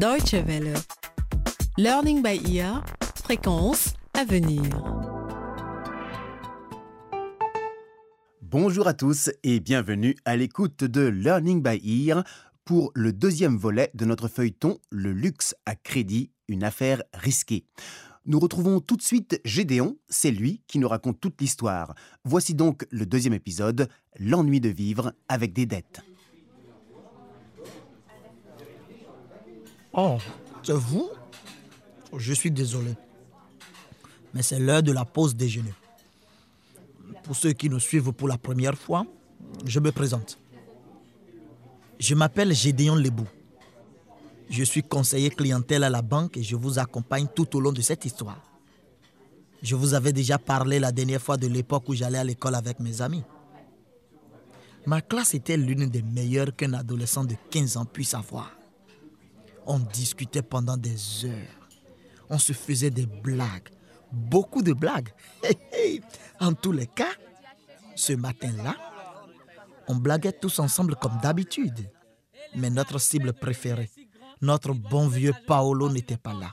Deutsche Welle. Learning by ear, fréquence à venir. Bonjour à tous et bienvenue à l'écoute de Learning by Ear pour le deuxième volet de notre feuilleton Le luxe à crédit, une affaire risquée. Nous retrouvons tout de suite Gédéon, c'est lui qui nous raconte toute l'histoire. Voici donc le deuxième épisode, L'ennui de vivre avec des dettes. Oh, c'est vous Je suis désolé. Mais c'est l'heure de la pause déjeuner. Pour ceux qui nous suivent pour la première fois, je me présente. Je m'appelle Gédéon Lebou. Je suis conseiller clientèle à la banque et je vous accompagne tout au long de cette histoire. Je vous avais déjà parlé la dernière fois de l'époque où j'allais à l'école avec mes amis. Ma classe était l'une des meilleures qu'un adolescent de 15 ans puisse avoir. On discutait pendant des heures. On se faisait des blagues. Beaucoup de blagues. en tous les cas, ce matin-là, on blaguait tous ensemble comme d'habitude. Mais notre cible préférée, notre bon vieux Paolo n'était pas là.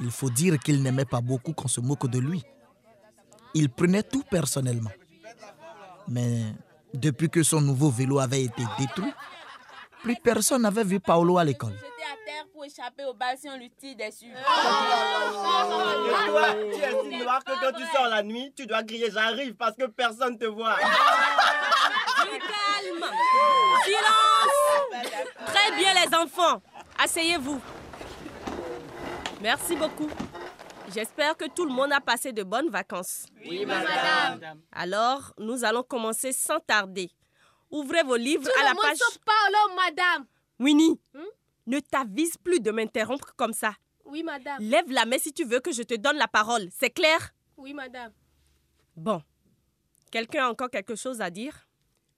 Il faut dire qu'il n'aimait pas beaucoup qu'on se moque de lui. Il prenait tout personnellement. Mais depuis que son nouveau vélo avait été détruit, plus personne n'avait vu Paolo à l'école. Pour échapper au bal si on lui tire dessus. Et toi, tu es si noir que quand tu sors la nuit, tu dois crier j'arrive parce que personne ne te voit. Du calme Silence Très bien les enfants, asseyez-vous. Merci beaucoup. J'espère que tout le monde a passé de bonnes vacances. Oui, madame. Alors, nous allons commencer sans tarder. Ouvrez vos livres Tout à le la monde page... sauf Paolo, madame. Winnie, Hmm? Ne t'avise plus de m'interrompre comme ça. Oui, madame. Lève la main si tu veux que je te donne la parole. C'est clair? Oui, madame. Bon. Quelqu'un a encore quelque chose à dire?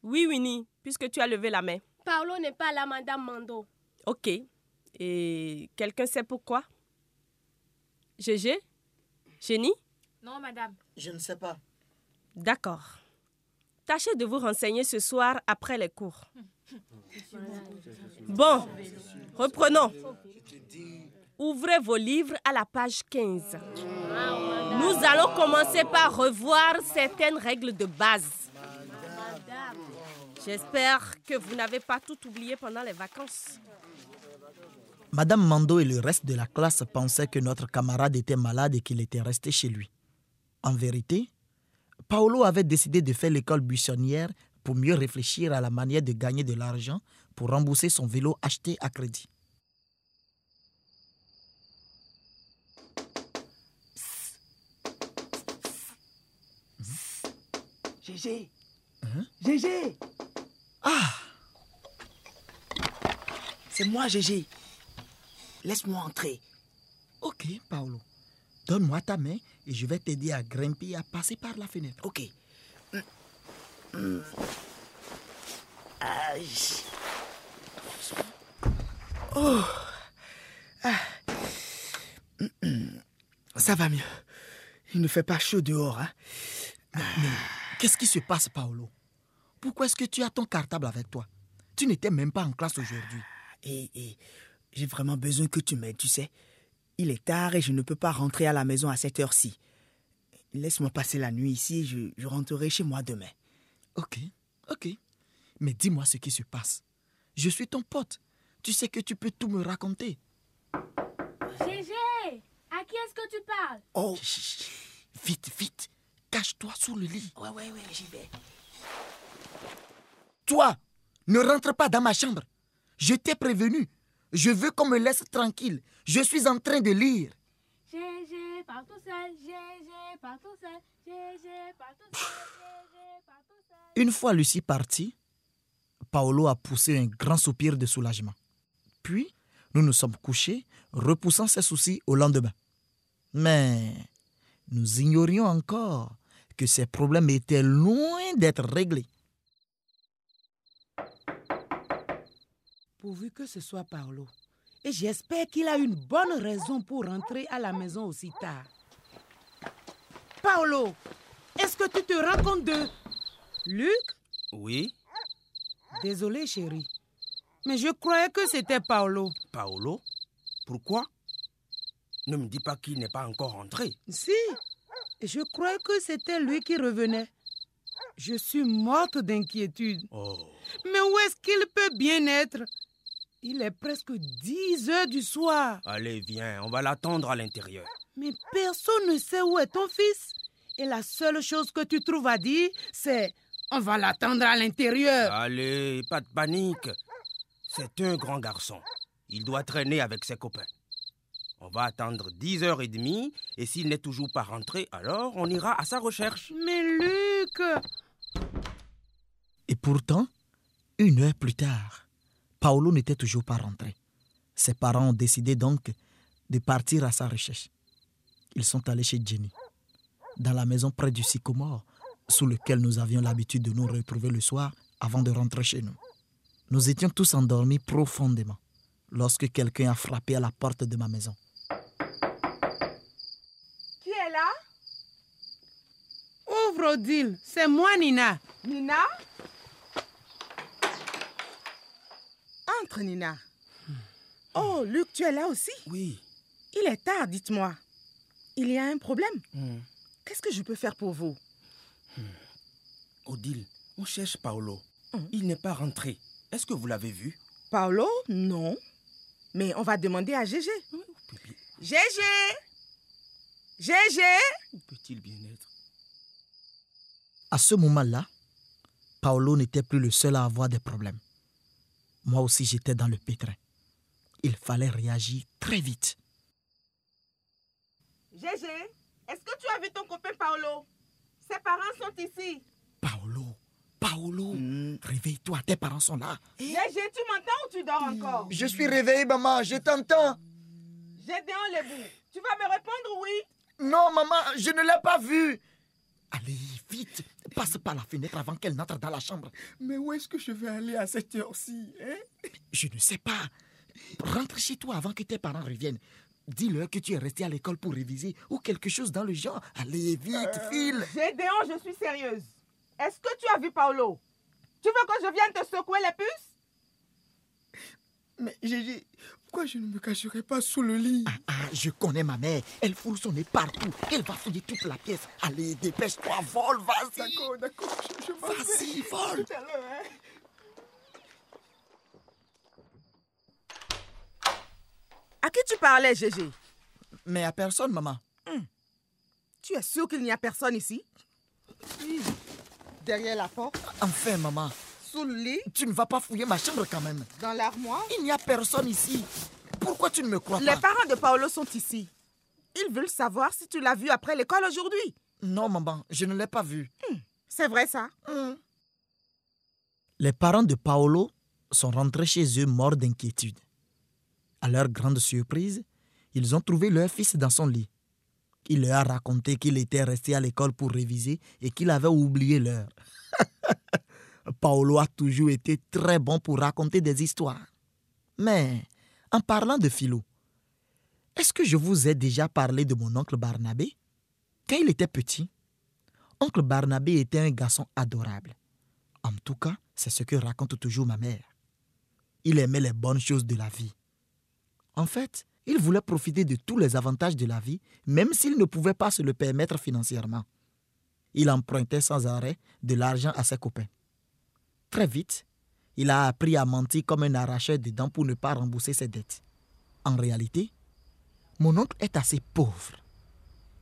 Oui, Winnie, puisque tu as levé la main. Paolo n'est pas là, madame Mando. Ok. Et quelqu'un sait pourquoi? Gégé? Génie Non, madame. Je ne sais pas. D'accord. Tâchez de vous renseigner ce soir après les cours. Bon, reprenons. Ouvrez vos livres à la page 15. Nous allons commencer par revoir certaines règles de base. J'espère que vous n'avez pas tout oublié pendant les vacances. Madame Mando et le reste de la classe pensaient que notre camarade était malade et qu'il était resté chez lui. En vérité, Paolo avait décidé de faire l'école buissonnière pour mieux réfléchir à la manière de gagner de l'argent pour rembourser son vélo acheté à crédit. Gégé. Hein? Gégé. Ah, C'est moi, Gégé. Laisse-moi entrer. ok, Paolo. Donne-moi ta main et je vais t'aider à grimper et à passer par la fenêtre. Ok. Oh. Ah. Ça va mieux. Il ne fait pas chaud dehors, hein. Qu'est-ce qui se passe, Paolo? Pourquoi est-ce que tu as ton cartable avec toi? Tu n'étais même pas en classe aujourd'hui. Et, et j'ai vraiment besoin que tu m'aides, tu sais. Il est tard et je ne peux pas rentrer à la maison à cette heure-ci. Laisse-moi passer la nuit ici je, je rentrerai chez moi demain. Ok, ok. Mais dis-moi ce qui se passe. Je suis ton pote. Tu sais que tu peux tout me raconter. Gégé, à qui est-ce que tu parles? Oh, Chut, chut, chut. Vite, vite. Cache-toi sous le lit. ouais, ouais, ouais, j'y vais. Toi, ne rentre pas dans ma chambre. Je t'ai prévenu. Je veux qu'on me laisse tranquille. Je suis en train de lire. Seul. Seul. Seul. Seul. Une fois Lucie partie, Paolo a poussé un grand soupir de soulagement. Puis, nous nous sommes couchés, repoussant ses soucis au lendemain. Mais nous ignorions encore que ces problèmes étaient loin d'être réglés. pourvu que ce soit Paolo. Et j'espère qu'il a une bonne raison pour rentrer à la maison aussi tard. Paolo, est-ce que tu te rends compte de... Luc? Oui, Désolé, chérie. Mais je croyais que c'était Paolo. Paolo? Pourquoi? Ne me dis pas qu'il n'est pas encore rentré. Si, je crois que c'était lui qui revenait. Je suis morte d'inquiétude. Oh. Mais où est-ce qu'il peut bien être? Il est presque 10 heures du soir. Allez, viens, on va l'attendre à l'intérieur. Mais personne ne sait où est ton fils. Et la seule chose que tu trouves à dire, c'est on va l'attendre à l'intérieur. Allez, pas de panique. C'est un grand garçon. Il doit traîner avec ses copains. On va attendre 10h30 et s'il n'est toujours pas rentré, alors on ira à sa recherche. Mais Luc Et pourtant, une heure plus tard, Paolo n'était toujours pas rentré. Ses parents ont décidé donc de partir à sa recherche. Ils sont allés chez Jenny, dans la maison près du sycomore, sous lequel nous avions l'habitude de nous retrouver le soir avant de rentrer chez nous. Nous étions tous endormis profondément lorsque quelqu'un a frappé à la porte de ma maison. Qui est là? Ouvre Odile, c'est moi Nina. Nina? Entre, Nina. Oh, Luc, tu es là aussi? Oui. Il est tard, dites-moi. Il y a un problème Hmm. Qu'est-ce que je peux faire pour vous? Odile, on cherche Paolo. Mhm. Il n'est pas rentré. Est-ce que vous l'avez vu? Paolo? Non. Mais on va demander à Gégé. Gégé Gégé Où peut-il bien être? À ce moment-là, Paolo n'était plus le seul à avoir des problèmes. Moi aussi, j'étais dans le pétrin. Il fallait réagir très vite. Gégé, est-ce que tu as vu ton copain Paolo? Ses parents sont ici. Paolo, Paolo, Hmm. réveille-toi, tes parents sont là. Gégé, tu m'entends ou tu dors encore? Je suis réveillé, maman, je t'entends. Gédéon Lebou, tu vas me répondre oui? Non, maman, je ne l'ai pas vu. Allez, vite, passe par la fenêtre avant qu'elle n'entre dans la chambre. Mais où est-ce que je vais aller à cette heure-ci hein? Je ne sais pas. Rentre chez toi avant que tes parents reviennent. Dis-leur que tu es resté à l'école pour réviser ou quelque chose dans le genre. Allez, vite, file. Gédéon, je suis sérieuse. Est-ce que tu as vu Paolo? Tu veux que je vienne te secouer les puces? Mais Gégé, pourquoi je ne me cacherai pas sous le lit? Ah, je connais ma mère. Elle fout son nez partout. Elle va fouiller toute la pièce. Allez, dépêche-toi, vole, vas-y. D'accord, d'accord, je, je m'en vais. Vas-y, vole. Tout à l'heure, hein. À qui tu parlais, Gégé? Mais à personne, maman. Tu es sûr qu'il n'y a personne ici? Oui. Derrière la porte, Enfin, maman, sous le lit, tu ne vas pas fouiller ma chambre quand même. dans l'armoire. Il n'y a personne ici. Pourquoi tu ne me crois Les pas? parents de Paolo sont ici. Ils veulent savoir si tu l'as vu après l'école aujourd'hui. Non, maman, je ne l'ai pas vu. C'est vrai ça Les parents de Paolo sont rentrés chez eux morts d'inquiétude. À leur grande surprise, ils ont trouvé leur fils dans son lit. Il leur a raconté qu'il était resté à l'école pour réviser et qu'il avait oublié l'heure. Paolo a toujours été très bon pour raconter des histoires. Mais en parlant de philo, est-ce que je vous ai déjà parlé de mon oncle Barnabé? Quand il était petit, oncle Barnabé était un garçon adorable. En tout cas, c'est ce que raconte toujours ma mère. Il aimait les bonnes choses de la vie. En fait, il voulait profiter de tous les avantages de la vie, même s'il ne pouvait pas se le permettre financièrement. Il empruntait sans arrêt de l'argent à ses copains. Très vite, il a appris à mentir comme un arracheur de dents pour ne pas rembourser ses dettes. En réalité, mon oncle est assez pauvre.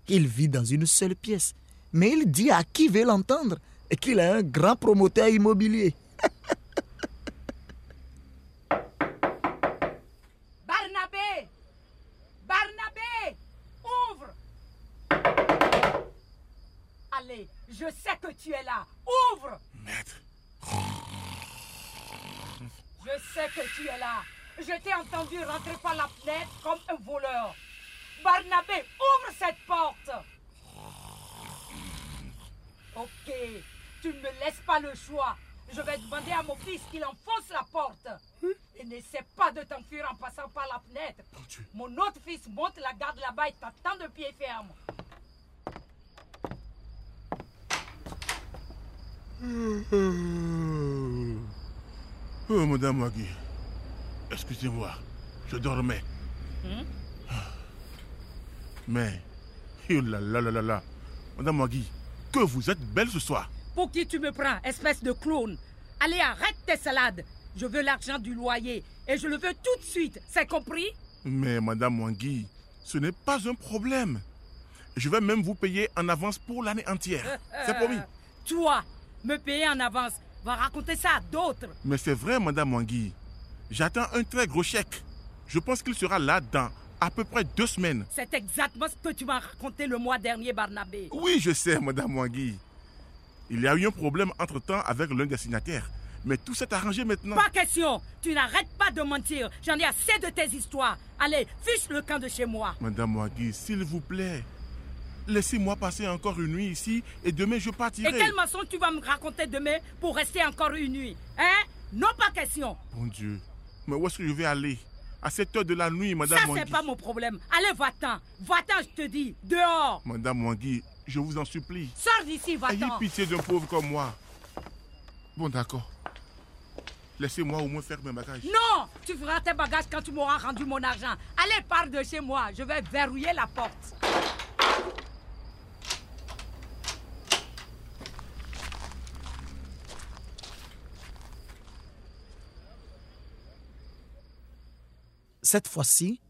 Il vit dans une seule pièce, mais il dit à qui veut l'entendre qu'il est un grand promoteur immobilier. Barnabé Barnabé Ouvre Allez, je sais que tu es là. Ouvre Maître, Je sais que tu es là. Je t'ai entendu rentrer par la fenêtre comme un voleur. Barnabé, ouvre cette porte. Ok, tu ne me laisses pas le choix. Je vais demander à mon fils qu'il enfonce la porte. Et n'essaie pas de t'enfuir en passant par la fenêtre. Mon autre fils monte la garde là-bas et t'attend de pied ferme. Oh, madame Wagui, excusez-moi, je dormais. Hmm? Mais, oh là là là là là. Madame Magui, que vous êtes belle ce soir. Pour qui tu me prends, espèce de clown? Allez, arrête tes salades. Je veux l'argent du loyer et je le veux tout de suite. C'est compris? Mais Madame Wangui, ce n'est pas un problème. Je vais même vous payer en avance pour l'année entière. C'est promis. Euh, Toi, me payer en avance, va raconter ça à d'autres. Mais c'est vrai, Madame Wangui. J'attends un très gros chèque. Je pense qu'il sera là dans à peu près deux semaines. C'est exactement ce que tu m'as raconté le mois dernier, Barnabé. Oui, je sais, Madame Wangui. Il y a eu un problème entre-temps avec l'un des signataires. Mais tout s'est arrangé maintenant. Pas question. Tu n'arrêtes pas de mentir. J'en ai assez de tes histoires. Allez, fiche le camp de chez moi. Madame Wangui, s'il vous plaît. Laissez-moi passer encore une nuit ici et demain je partirai. Et quel mensonge tu vas me raconter demain pour rester encore une nuit Hein? Non, pas question. Bon Dieu. Mais où est-ce que je vais aller? À cette heure de la nuit, Madame Ça, c'est pas mon problème. Allez, va-t'en. Va-t'en, je te dis. Dehors. Madame Wangui, je vous en supplie. Sors d'ici, Ayez va-t'en. pitié d'un pauvre comme moi. Bon, d'accord. Laissez-moi au moins faire mes bagages. Non Tu feras tes bagages quand tu m'auras rendu mon argent. Allez, pars de chez moi. Je vais verrouiller la porte. Cette fois-ci,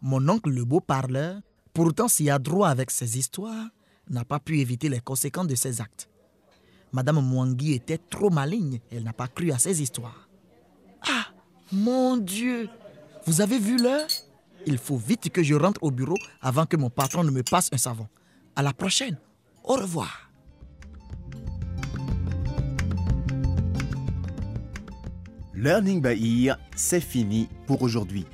mon oncle le beau parleur, pourtant si adroit avec ses histoires, n'a pas pu éviter les conséquences de ses actes. Madame Mwangi était trop maligne, elle n'a pas cru à ses histoires. Ah, mon Dieu Vous avez vu l'heure? Il faut vite que je rentre au bureau avant que mon patron ne me passe un savon. À la prochaine. Au revoir. Learning by c'est fini pour aujourd'hui.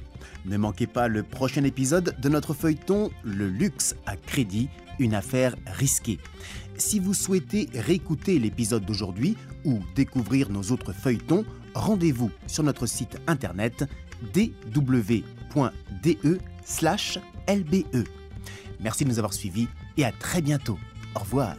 Ne manquez pas le prochain épisode de notre feuilleton Le luxe à crédit, une affaire risquée. Si vous souhaitez réécouter l'épisode d'aujourd'hui ou découvrir nos autres feuilletons, rendez-vous sur notre site internet dw.de/lbe. Merci de nous avoir suivis et à très bientôt. Au revoir.